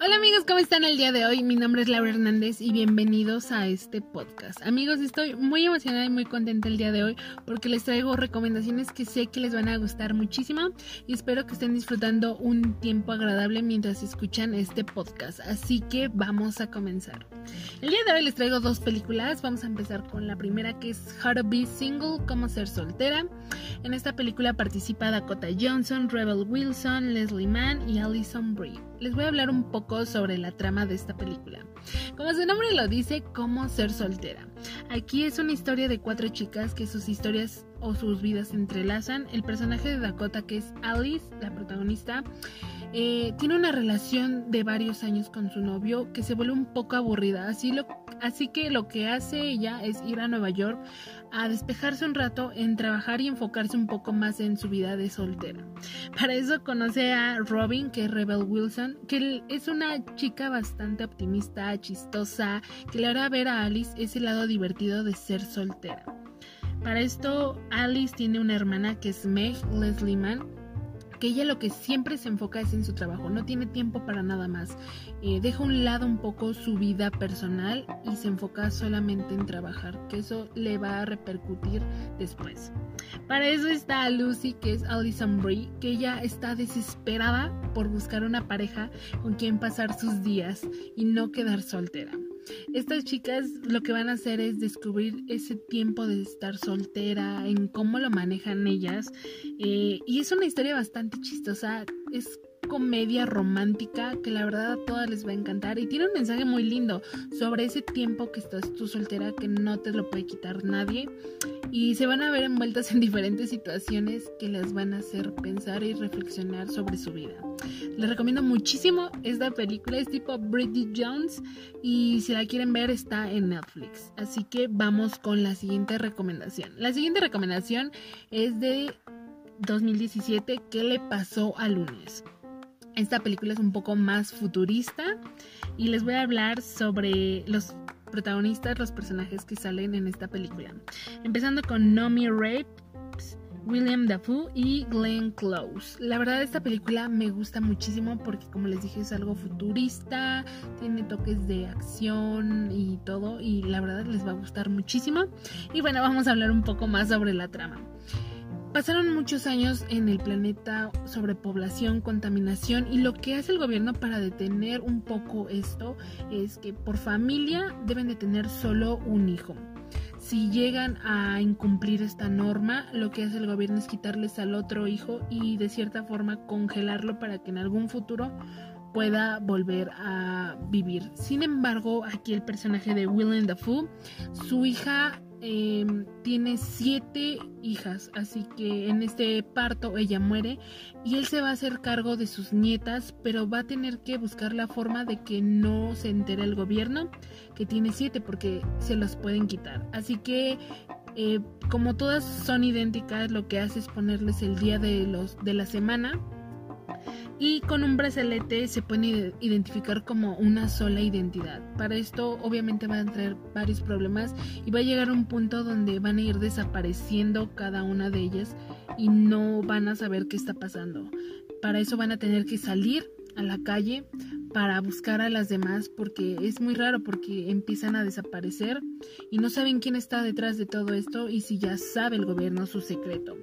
Hola amigos, ¿cómo están el día de hoy? Mi nombre es Laura Hernández y bienvenidos a este podcast. Amigos, estoy muy emocionada y muy contenta el día de hoy porque les traigo recomendaciones que sé que les van a gustar muchísimo y espero que estén disfrutando un tiempo agradable mientras escuchan este podcast. Así que vamos a comenzar. El día de hoy les traigo dos películas. Vamos a empezar con la primera que es How to Be Single, cómo ser soltera. En esta película participa Dakota Johnson, Rebel Wilson, Leslie Mann y Alison Brie les voy a hablar un poco sobre la trama de esta película. Como su nombre lo dice, cómo ser soltera. Aquí es una historia de cuatro chicas que sus historias o sus vidas entrelazan. El personaje de Dakota, que es Alice, la protagonista, eh, tiene una relación de varios años con su novio que se vuelve un poco aburrida. Así, lo, así que lo que hace ella es ir a Nueva York a despejarse un rato en trabajar y enfocarse un poco más en su vida de soltera. Para eso conoce a Robin, que es Rebel Wilson, que es una chica bastante optimista, chistosa, que le hará ver a Alice ese lado divertido de ser soltera. Para esto, Alice tiene una hermana que es Meg Leslie Mann, que ella lo que siempre se enfoca es en su trabajo, no tiene tiempo para nada más. Eh, deja un lado un poco su vida personal y se enfoca solamente en trabajar, que eso le va a repercutir después. Para eso está Lucy, que es Alison Brie, que ella está desesperada por buscar una pareja con quien pasar sus días y no quedar soltera. Estas chicas lo que van a hacer es descubrir ese tiempo de estar soltera, en cómo lo manejan ellas. Eh, y es una historia bastante chistosa. Es comedia romántica que la verdad a todas les va a encantar y tiene un mensaje muy lindo sobre ese tiempo que estás tú soltera que no te lo puede quitar nadie y se van a ver envueltas en diferentes situaciones que les van a hacer pensar y reflexionar sobre su vida. Les recomiendo muchísimo esta película, es tipo Bridget Jones y si la quieren ver está en Netflix. Así que vamos con la siguiente recomendación. La siguiente recomendación es de 2017, ¿qué le pasó a lunes? Esta película es un poco más futurista y les voy a hablar sobre los protagonistas, los personajes que salen en esta película. Empezando con Nomi Rapes, William Dafoe y Glenn Close. La verdad esta película me gusta muchísimo porque como les dije es algo futurista, tiene toques de acción y todo y la verdad les va a gustar muchísimo. Y bueno, vamos a hablar un poco más sobre la trama. Pasaron muchos años en el planeta sobre población, contaminación y lo que hace el gobierno para detener un poco esto es que por familia deben de tener solo un hijo. Si llegan a incumplir esta norma, lo que hace el gobierno es quitarles al otro hijo y de cierta forma congelarlo para que en algún futuro pueda volver a vivir. Sin embargo, aquí el personaje de Willem Dafoe, su hija Em, tiene siete hijas, así que en este parto ella muere y él se va a hacer cargo de sus nietas, pero va a tener que buscar la forma de que no se entere el gobierno que tiene siete porque se los pueden quitar. Así que eh, como todas son idénticas, lo que hace es ponerles el día de los de la semana y con un brazalete se puede identificar como una sola identidad. Para esto obviamente van a traer varios problemas y va a llegar un punto donde van a ir desapareciendo cada una de ellas y no van a saber qué está pasando. Para eso van a tener que salir a la calle para buscar a las demás porque es muy raro porque empiezan a desaparecer y no saben quién está detrás de todo esto y si ya sabe el gobierno su secreto.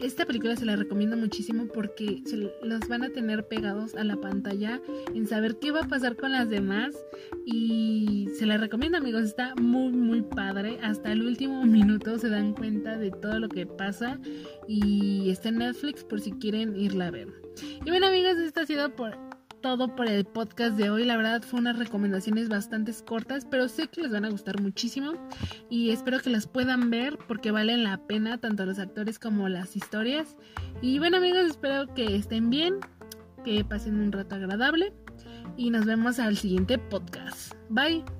Esta película se la recomiendo muchísimo porque se los van a tener pegados a la pantalla en saber qué va a pasar con las demás y se la recomiendo amigos, está muy muy padre, hasta el último minuto se dan cuenta de todo lo que pasa y está en Netflix por si quieren irla a ver. Y bueno amigos, esto ha sido por todo por el podcast de hoy. La verdad fue unas recomendaciones bastante cortas, pero sé que les van a gustar muchísimo y espero que las puedan ver porque valen la pena tanto los actores como las historias. Y bueno amigos, espero que estén bien, que pasen un rato agradable y nos vemos al siguiente podcast. Bye.